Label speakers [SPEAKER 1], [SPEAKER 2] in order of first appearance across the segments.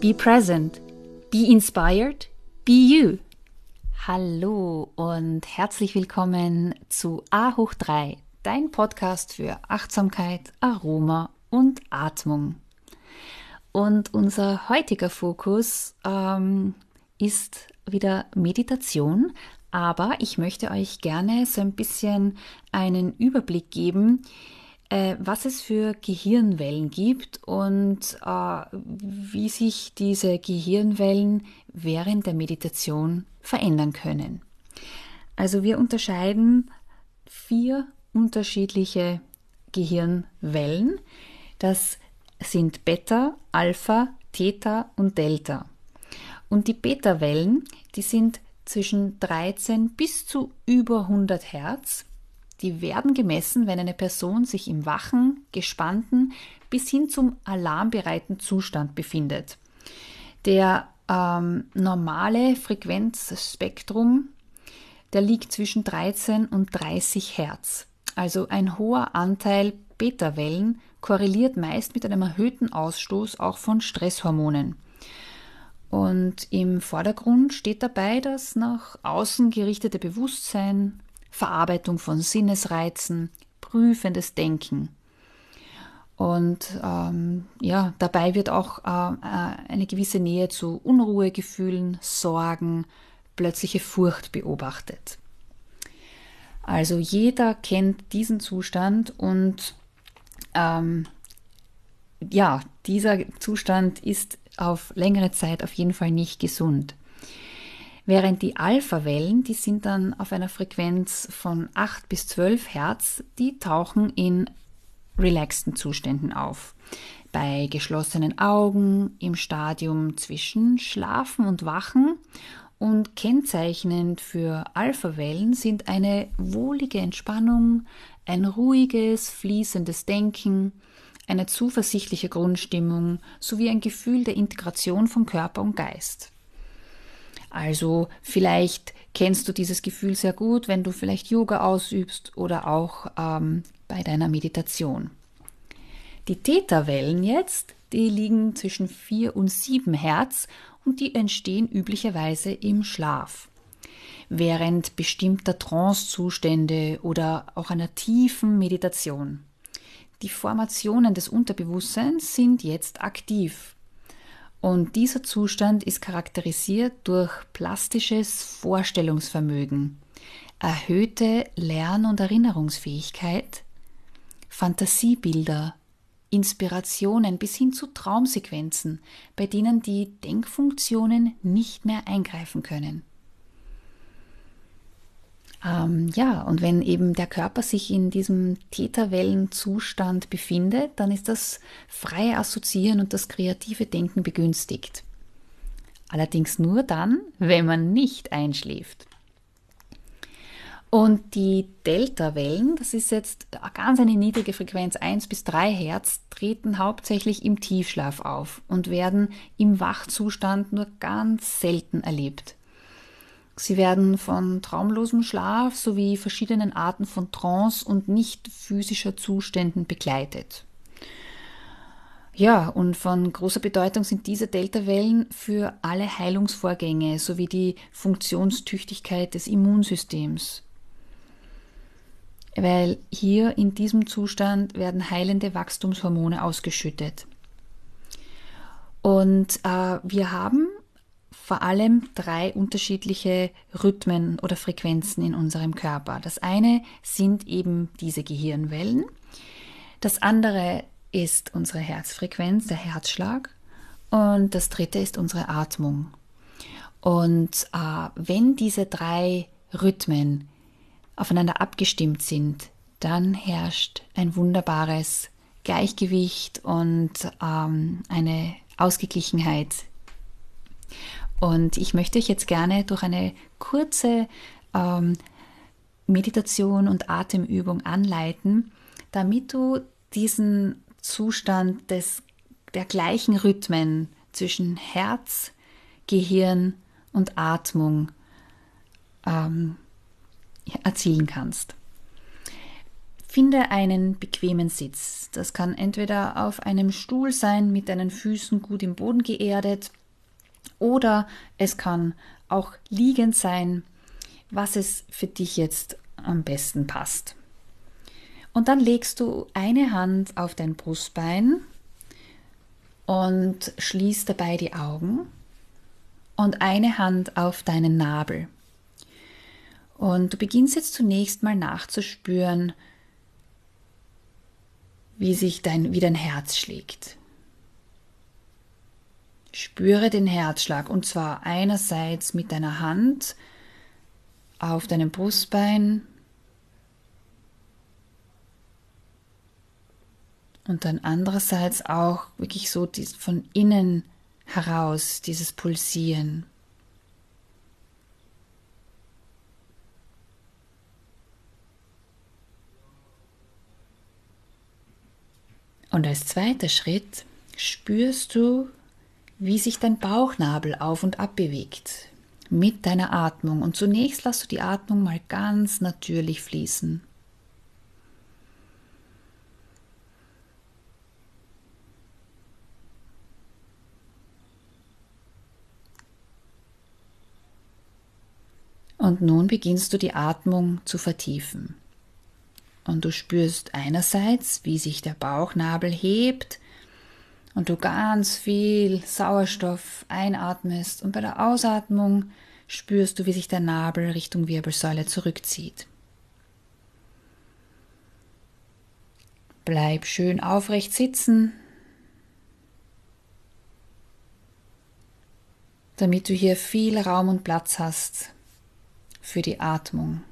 [SPEAKER 1] Be present. Be inspired. Be you. Hallo und herzlich willkommen zu A hoch 3, dein Podcast für Achtsamkeit, Aroma und Atmung. Und unser heutiger Fokus ähm, ist wieder Meditation, aber ich möchte euch gerne so ein bisschen einen Überblick geben, äh, was es für Gehirnwellen gibt und äh, wie sich diese Gehirnwellen während der Meditation verändern können. Also wir unterscheiden vier unterschiedliche Gehirnwellen. Das sind Beta, Alpha, Theta und Delta. Und die Beta-Wellen, die sind zwischen 13 bis zu über 100 Hertz die werden gemessen, wenn eine Person sich im wachen, gespannten bis hin zum alarmbereiten Zustand befindet. Der ähm, normale Frequenzspektrum, der liegt zwischen 13 und 30 Hertz. Also ein hoher Anteil Beta-Wellen korreliert meist mit einem erhöhten Ausstoß auch von Stresshormonen. Und im Vordergrund steht dabei das nach außen gerichtete Bewusstsein, Verarbeitung von Sinnesreizen, prüfendes Denken. Und ähm, ja, dabei wird auch äh, äh, eine gewisse Nähe zu Unruhegefühlen, Sorgen, plötzliche Furcht beobachtet. Also jeder kennt diesen Zustand und ähm, ja, dieser Zustand ist auf längere Zeit auf jeden Fall nicht gesund. Während die Alpha-Wellen, die sind dann auf einer Frequenz von 8 bis 12 Hertz, die tauchen in relaxten Zuständen auf. Bei geschlossenen Augen, im Stadium zwischen Schlafen und Wachen und kennzeichnend für Alpha-Wellen sind eine wohlige Entspannung, ein ruhiges, fließendes Denken, eine zuversichtliche Grundstimmung sowie ein Gefühl der Integration von Körper und Geist. Also vielleicht kennst du dieses Gefühl sehr gut, wenn du vielleicht Yoga ausübst oder auch ähm, bei deiner Meditation. Die Theta-Wellen jetzt, die liegen zwischen 4 und 7 Hertz und die entstehen üblicherweise im Schlaf. Während bestimmter Trancezustände oder auch einer tiefen Meditation. Die Formationen des Unterbewusstseins sind jetzt aktiv. Und dieser Zustand ist charakterisiert durch plastisches Vorstellungsvermögen, erhöhte Lern- und Erinnerungsfähigkeit, Fantasiebilder, Inspirationen bis hin zu Traumsequenzen, bei denen die Denkfunktionen nicht mehr eingreifen können. Ähm, ja, und wenn eben der Körper sich in diesem Täterwellenzustand befindet, dann ist das freie Assoziieren und das kreative Denken begünstigt. Allerdings nur dann, wenn man nicht einschläft. Und die Delta-Wellen, das ist jetzt ganz eine niedrige Frequenz, 1 bis 3 Hertz, treten hauptsächlich im Tiefschlaf auf und werden im Wachzustand nur ganz selten erlebt. Sie werden von traumlosem Schlaf sowie verschiedenen Arten von Trance und nicht physischer Zuständen begleitet. Ja, und von großer Bedeutung sind diese Deltawellen für alle Heilungsvorgänge sowie die Funktionstüchtigkeit des Immunsystems. Weil hier in diesem Zustand werden heilende Wachstumshormone ausgeschüttet. Und äh, wir haben vor allem drei unterschiedliche Rhythmen oder Frequenzen in unserem Körper. Das eine sind eben diese Gehirnwellen. Das andere ist unsere Herzfrequenz, der Herzschlag. Und das dritte ist unsere Atmung. Und äh, wenn diese drei Rhythmen aufeinander abgestimmt sind, dann herrscht ein wunderbares Gleichgewicht und ähm, eine Ausgeglichenheit. Und ich möchte euch jetzt gerne durch eine kurze ähm, Meditation und Atemübung anleiten, damit du diesen Zustand des, der gleichen Rhythmen zwischen Herz, Gehirn und Atmung ähm, erzielen kannst. Finde einen bequemen Sitz. Das kann entweder auf einem Stuhl sein, mit deinen Füßen gut im Boden geerdet, oder es kann auch liegend sein, was es für dich jetzt am besten passt. Und dann legst du eine Hand auf dein Brustbein und schließt dabei die Augen und eine Hand auf deinen Nabel. Und du beginnst jetzt zunächst mal nachzuspüren, wie sich dein, wie dein Herz schlägt. Spüre den Herzschlag und zwar einerseits mit deiner Hand auf deinem Brustbein Und dann andererseits auch wirklich so von innen heraus dieses Pulsieren. Und als zweiter Schritt spürst du, wie sich dein Bauchnabel auf und ab bewegt mit deiner Atmung. Und zunächst lass du die Atmung mal ganz natürlich fließen. Und nun beginnst du die Atmung zu vertiefen. Und du spürst einerseits, wie sich der Bauchnabel hebt und du ganz viel Sauerstoff einatmest und bei der Ausatmung spürst du, wie sich der Nabel Richtung Wirbelsäule zurückzieht. Bleib schön aufrecht sitzen, damit du hier viel Raum und Platz hast für die Atmung.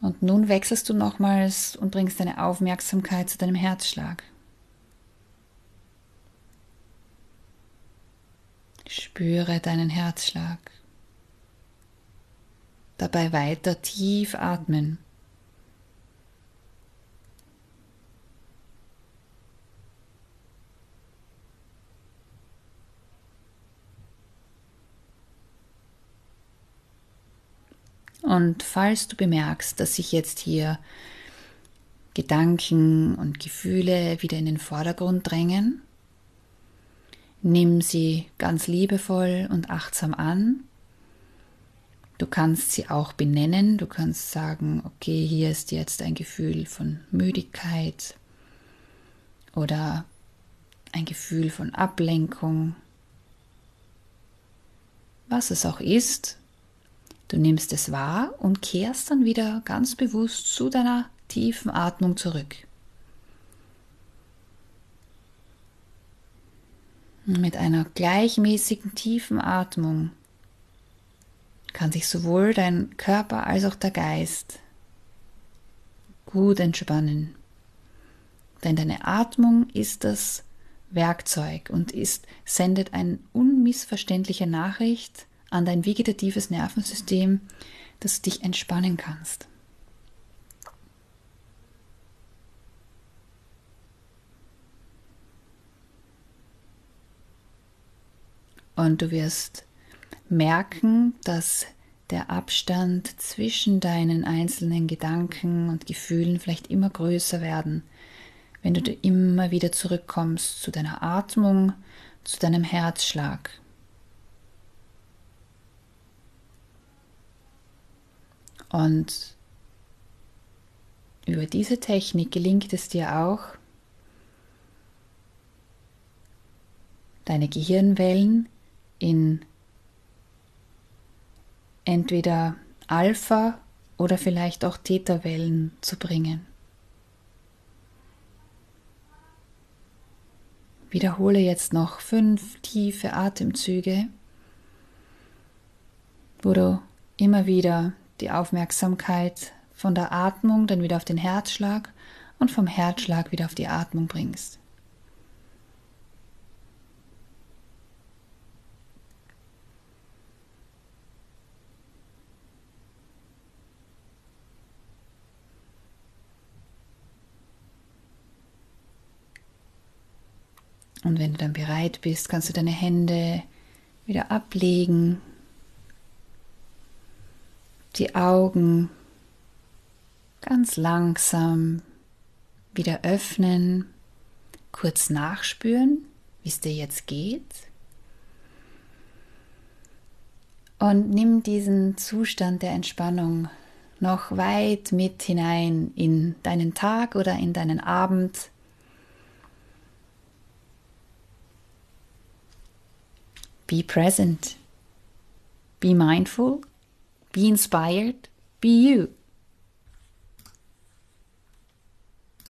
[SPEAKER 1] Und nun wechselst du nochmals und bringst deine Aufmerksamkeit zu deinem Herzschlag. Spüre deinen Herzschlag. Dabei weiter tief atmen. Und falls du bemerkst, dass sich jetzt hier Gedanken und Gefühle wieder in den Vordergrund drängen, nimm sie ganz liebevoll und achtsam an. Du kannst sie auch benennen, du kannst sagen, okay, hier ist jetzt ein Gefühl von Müdigkeit oder ein Gefühl von Ablenkung. Was es auch ist, Du nimmst es wahr und kehrst dann wieder ganz bewusst zu deiner tiefen Atmung zurück. Mit einer gleichmäßigen tiefen Atmung kann sich sowohl dein Körper als auch der Geist gut entspannen. Denn deine Atmung ist das Werkzeug und ist, sendet eine unmissverständliche Nachricht an dein vegetatives Nervensystem, dass du dich entspannen kannst. Und du wirst merken, dass der Abstand zwischen deinen einzelnen Gedanken und Gefühlen vielleicht immer größer werden, wenn du immer wieder zurückkommst zu deiner Atmung, zu deinem Herzschlag. Und über diese Technik gelingt es dir auch, deine Gehirnwellen in entweder Alpha oder vielleicht auch Theta-Wellen zu bringen. Wiederhole jetzt noch fünf tiefe Atemzüge, wo du immer wieder die Aufmerksamkeit von der Atmung dann wieder auf den Herzschlag und vom Herzschlag wieder auf die Atmung bringst. Und wenn du dann bereit bist, kannst du deine Hände wieder ablegen, die Augen ganz langsam wieder öffnen, kurz nachspüren, wie es dir jetzt geht. Und nimm diesen Zustand der Entspannung noch weit mit hinein in deinen Tag oder in deinen Abend. Be present. Be mindful. Be inspired. Be you.